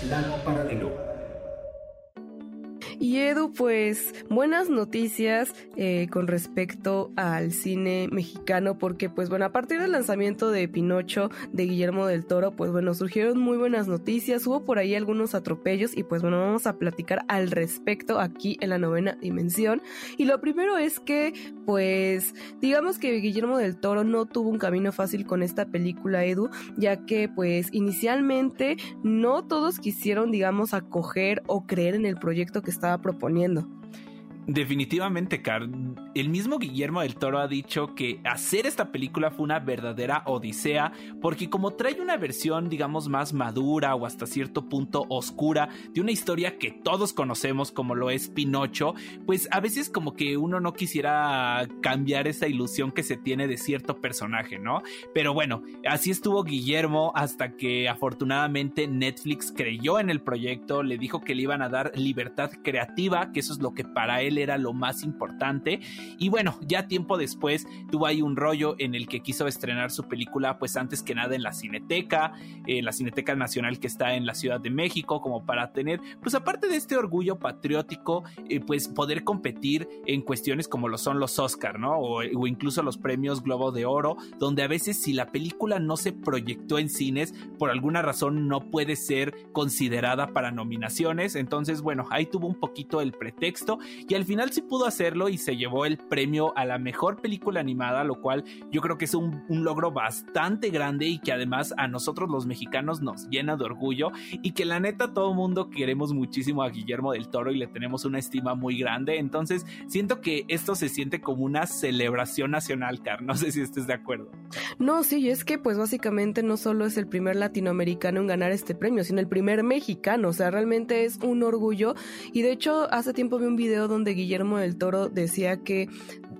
Plano paralelo. Y Edu, pues buenas noticias eh, con respecto al cine mexicano, porque pues bueno, a partir del lanzamiento de Pinocho de Guillermo del Toro, pues bueno, surgieron muy buenas noticias, hubo por ahí algunos atropellos y pues bueno, vamos a platicar al respecto aquí en la novena dimensión. Y lo primero es que pues digamos que Guillermo del Toro no tuvo un camino fácil con esta película, Edu, ya que pues inicialmente no todos quisieron, digamos, acoger o creer en el proyecto que estaba proponiendo. Definitivamente, Car. El mismo Guillermo del Toro ha dicho que hacer esta película fue una verdadera odisea, porque como trae una versión, digamos, más madura o hasta cierto punto oscura de una historia que todos conocemos como lo es Pinocho, pues a veces como que uno no quisiera cambiar esa ilusión que se tiene de cierto personaje, ¿no? Pero bueno, así estuvo Guillermo hasta que afortunadamente Netflix creyó en el proyecto, le dijo que le iban a dar libertad creativa, que eso es lo que para él era lo más importante. Y bueno, ya tiempo después tuvo ahí un rollo en el que quiso estrenar su película, pues antes que nada en la Cineteca, en la Cineteca Nacional que está en la Ciudad de México, como para tener, pues aparte de este orgullo patriótico, eh, pues poder competir en cuestiones como lo son los Oscar, ¿no? O, o incluso los premios Globo de Oro, donde a veces si la película no se proyectó en cines, por alguna razón no puede ser considerada para nominaciones. Entonces, bueno, ahí tuvo un poquito el pretexto y al final sí pudo hacerlo y se llevó el premio a la mejor película animada, lo cual yo creo que es un, logro bastante grande y que además a nosotros los mexicanos nos llena de orgullo y que la neta todo mundo queremos muchísimo a Guillermo del Toro y le tenemos una estima muy grande. Entonces siento que esto se siente como una celebración nacional, Car. No sé si estés de acuerdo. No, sí, es que pues básicamente no solo es el primer latinoamericano en ganar este premio, sino el primer mexicano. O sea, realmente es un orgullo. Y de hecho, hace tiempo vi un video donde Guillermo del Toro decía que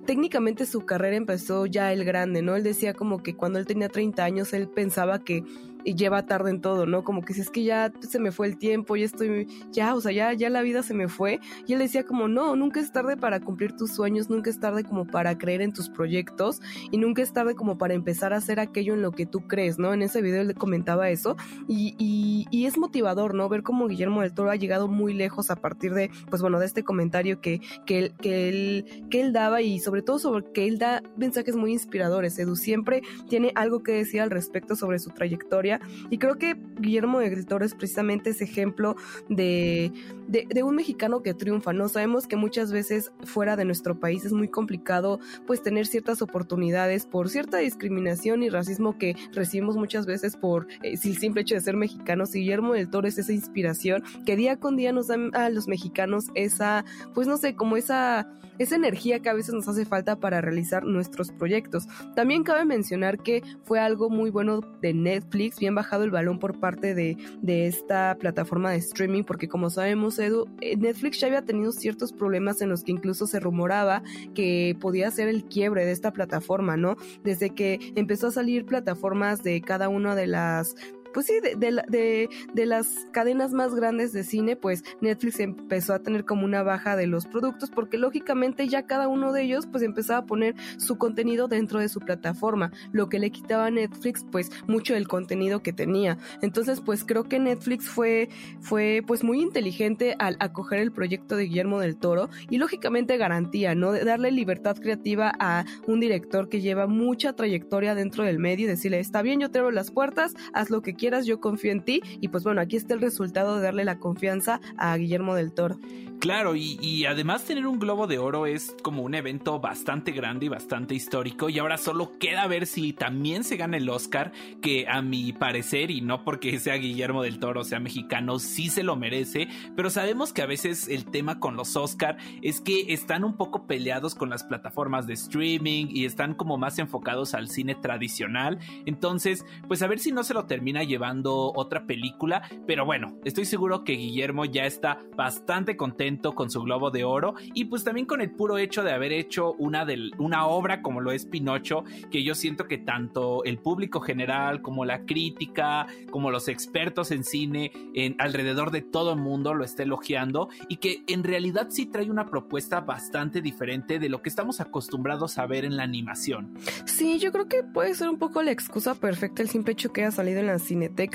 técnicamente su carrera empezó ya el grande, ¿no? Él decía como que cuando él tenía 30 años él pensaba que y lleva tarde en todo, ¿no? Como que si es que ya se me fue el tiempo, ya estoy, ya, o sea, ya, ya la vida se me fue. Y él decía como, no, nunca es tarde para cumplir tus sueños, nunca es tarde como para creer en tus proyectos y nunca es tarde como para empezar a hacer aquello en lo que tú crees, ¿no? En ese video él comentaba eso y, y, y es motivador, ¿no? Ver cómo Guillermo del Toro ha llegado muy lejos a partir de, pues bueno, de este comentario que, que, él, que, él, que él daba y sobre todo sobre que él da mensajes muy inspiradores. Edu siempre tiene algo que decir al respecto sobre su trayectoria y creo que Guillermo del Toro es precisamente ese ejemplo de, de, de, un mexicano que triunfa, ¿no? Sabemos que muchas veces fuera de nuestro país es muy complicado pues tener ciertas oportunidades por cierta discriminación y racismo que recibimos muchas veces por eh, el simple hecho de ser mexicanos. Guillermo del Toro es esa inspiración que día con día nos dan a los mexicanos esa, pues no sé, como esa esa energía que a veces nos hace falta para realizar nuestros proyectos. También cabe mencionar que fue algo muy bueno de Netflix, bien bajado el balón por parte de, de esta plataforma de streaming, porque como sabemos, Edu, eh, Netflix ya había tenido ciertos problemas en los que incluso se rumoraba que podía ser el quiebre de esta plataforma, ¿no? Desde que empezó a salir plataformas de cada una de las pues sí, de, de, de, las cadenas más grandes de cine, pues Netflix empezó a tener como una baja de los productos porque lógicamente ya cada uno de ellos pues empezaba a poner su contenido dentro de su plataforma, lo que le quitaba a Netflix pues mucho del contenido que tenía. Entonces pues creo que Netflix fue, fue pues muy inteligente al acoger el proyecto de Guillermo del Toro y lógicamente garantía, ¿no? De darle libertad creativa a un director que lleva mucha trayectoria dentro del medio y decirle, está bien, yo te abro las puertas, haz lo que quieras, yo confío en ti. Y pues bueno, aquí está el resultado de darle la confianza a Guillermo del Toro. Claro, y, además tener un globo de oro es como un evento bastante grande y bastante histórico. Y ahora solo queda ver si también se gana el Oscar, que a mi parecer, y no porque sea Guillermo del Toro, sea mexicano, sí se lo merece. Pero sabemos que a veces el tema con los Oscar es que están un poco peleados con las plataformas de streaming y están como más enfocados al cine tradicional. Entonces, pues a ver si no se lo termina llevando otra película. Pero bueno, estoy seguro que Guillermo ya está bastante contento con su Globo de Oro y pues también con el puro hecho de haber hecho una, del, una obra como lo es Pinocho, que yo siento que tanto el público general como la crítica, como los expertos en cine alrededor de todo el mundo lo está elogiando y que en realidad sí trae una propuesta bastante diferente de lo que estamos acostumbrados a ver en la animación. Sí, yo creo que puede ser un poco la excusa perfecta el simple hecho que haya salido en la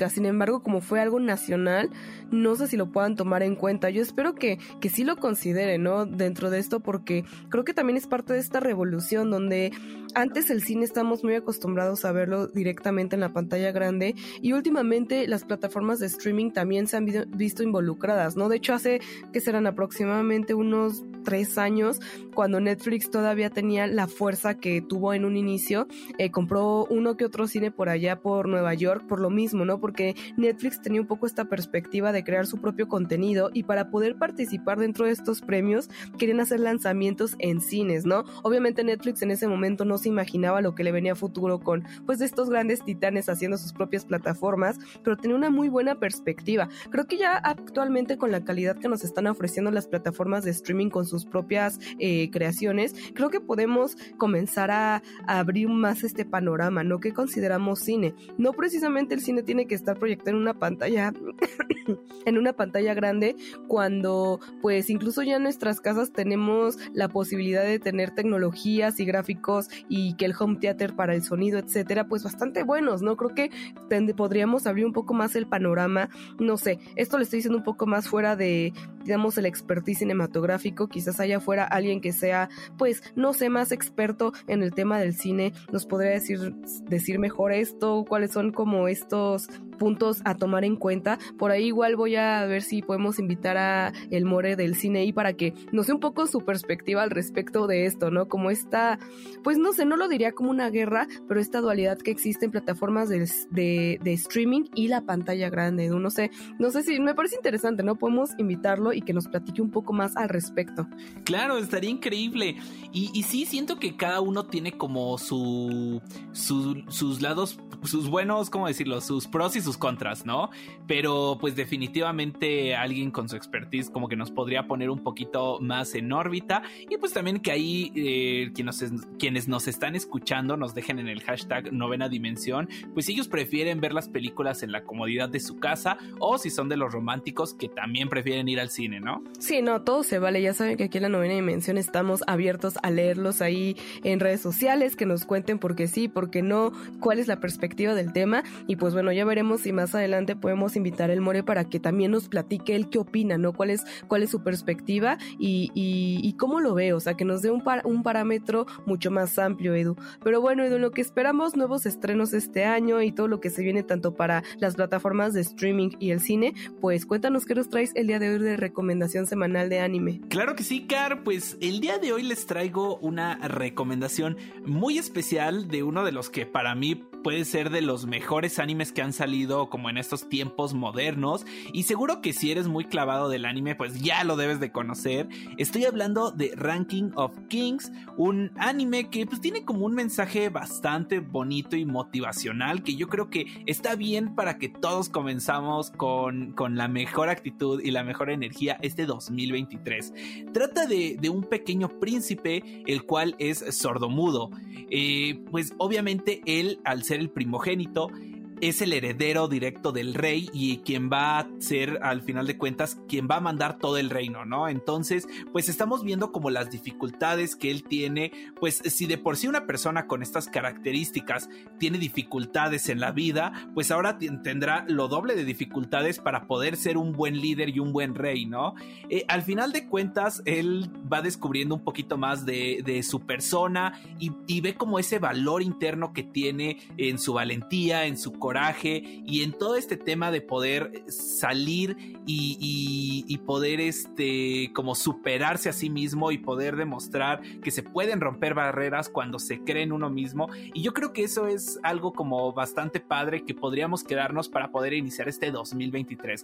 Sin embargo, como fue algo nacional, no sé si lo puedan tomar en cuenta. Yo espero que, que sí lo considere, ¿no? Dentro de esto, porque creo que también es parte de esta revolución donde antes el cine estamos muy acostumbrados a verlo directamente en la pantalla grande y últimamente las plataformas de streaming también se han visto involucradas, ¿no? De hecho, hace que serán aproximadamente unos tres años, cuando Netflix todavía tenía la fuerza que tuvo en un inicio, eh, compró uno que otro cine por allá por Nueva York por lo mismo, ¿no? Porque Netflix tenía un poco esta perspectiva de crear su propio contenido y para poder participar dentro de estos premios, querían hacer lanzamientos en cines, ¿no? Obviamente Netflix en ese momento no se imaginaba lo que le venía a futuro con pues estos grandes titanes haciendo sus propias plataformas, pero tenía una muy buena perspectiva. Creo que ya actualmente con la calidad que nos están ofreciendo las plataformas de streaming con sus propias eh, creaciones, creo que podemos comenzar a, a abrir más este panorama, ¿no? ¿Qué consideramos cine? No precisamente el cine tiene que estar proyectado en una pantalla, en una pantalla grande, cuando pues incluso ya en nuestras casas tenemos la posibilidad de tener tecnologías y gráficos y que el home theater para el sonido, etcétera, pues bastante buenos, ¿no? Creo que podríamos abrir un poco más el panorama, no sé, esto le estoy diciendo un poco más fuera de, digamos, el expertise cinematográfico, quizás haya fuera alguien que sea, pues, no sé, más experto en el tema del cine, nos podría decir, decir mejor esto, cuáles son como estos Post. Puntos a tomar en cuenta. Por ahí igual voy a ver si podemos invitar a el More del cine y para que nos dé un poco su perspectiva al respecto de esto, ¿no? Como esta, pues no sé, no lo diría como una guerra, pero esta dualidad que existe en plataformas de, de, streaming y la pantalla grande, ¿no? sé, no sé si me parece interesante, ¿no? Podemos invitarlo y que nos platique un poco más al respecto. Claro, estaría increíble. Y, sí, siento que cada uno tiene como su, sus lados, sus buenos, ¿cómo decirlo? Sus pros y sus contras, ¿no? Pero pues definitivamente alguien con su expertise como que nos podría poner un poquito más en órbita. Y pues también que ahí eh, quienes, quienes nos están escuchando nos dejen en el hashtag novena dimensión, pues ellos prefieren ver las películas en la comodidad de su casa o si son de los románticos que también prefieren ir al cine, ¿no? Sí, no, todo se vale. Ya saben que aquí en la novena dimensión estamos abiertos a leerlos ahí en redes sociales, que nos cuenten por qué sí, por qué no, cuál es la perspectiva del tema. Y pues bueno, ya veremos si más adelante podemos invitar el More para que también nos platique él qué opina, ¿no? ¿Cuál es, cuál es su perspectiva y, y, cómo lo ve, o sea, que nos dé un, un parámetro mucho más amplio, Edu. Pero bueno, Edu, lo que esperamos, nuevos estrenos este año y todo lo que se viene tanto para las plataformas de streaming y el cine, pues cuéntanos qué nos traes el día de hoy de recomendación semanal de anime. Claro que sí, Car, pues el día de hoy les traigo una recomendación muy especial de uno de los que para mí puede ser de los mejores animes que han salido como en estos tiempos modernos y seguro que si eres muy clavado del anime pues ya lo debes de conocer. Estoy hablando de Ranking of Kings, un anime que pues tiene como un mensaje bastante bonito y motivacional que yo creo que está bien para que todos comenzamos con, con la mejor actitud y la mejor energía este 2023. Trata de, de un pequeño príncipe el cual es sordomudo. Eh, pues obviamente él al ser el primogénito es el heredero directo del rey y quien va a ser, al final de cuentas, quien va a mandar todo el reino, ¿no? Entonces, pues estamos viendo como las dificultades que él tiene, pues si de por sí una persona con estas características tiene dificultades en la vida, pues ahora tendrá lo doble de dificultades para poder ser un buen líder y un buen rey, ¿no? Eh, al final de cuentas, él va descubriendo un poquito más de, su persona y, y ve como ese valor interno que tiene en su valentía, en su coraje y en todo este tema de poder salir y, y, poder este como superarse a sí mismo y poder demostrar que se pueden romper barreras cuando se cree en uno mismo. Y yo creo que eso es algo como bastante padre que podríamos quedarnos para poder iniciar este 2023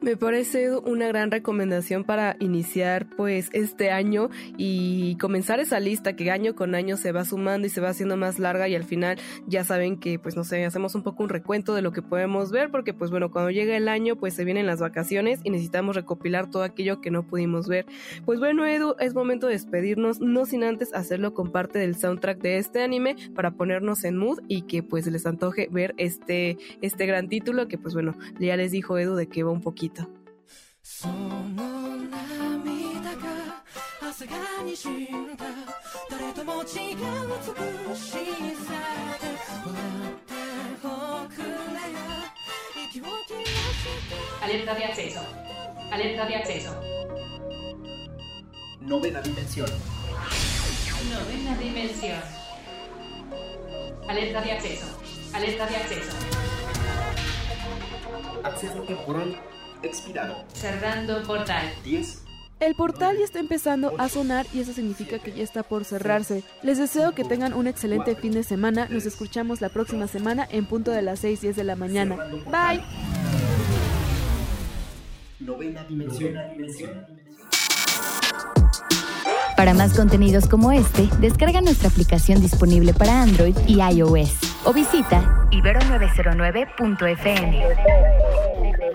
me parece una gran recomendación para iniciar pues este año y comenzar esa lista que año con año se va sumando y se va haciendo más larga y al final ya saben que pues no sé, hacemos un poco un recuento de lo que podemos ver porque pues bueno, cuando llega el año pues se vienen las vacaciones y necesitamos recopilar todo aquello que no pudimos ver. Pues bueno, Edu, es momento de despedirnos, no sin antes hacerlo con parte del soundtrack de este anime para ponernos en mood y que pues les antoje ver este, este gran título que pues bueno, ya les dijo Edu de que va un poquito. その涙が朝がにじんだ誰とも違う美しさで笑って Alerta de acceso. Alerta de acceso. Novena dimensión. Novena dimensión. Alerta de acceso. Alerta de acceso. Acceso temporal expirado. Cerrando portal. 10. El portal ya está empezando a sonar y eso significa que ya está por cerrarse. Les deseo que tengan un excelente fin de semana. Nos escuchamos la próxima semana en punto de las 6, 10 de la mañana. Bye. Para más contenidos como este, descarga nuestra aplicación disponible para Android y iOS o visita ibero909.fm.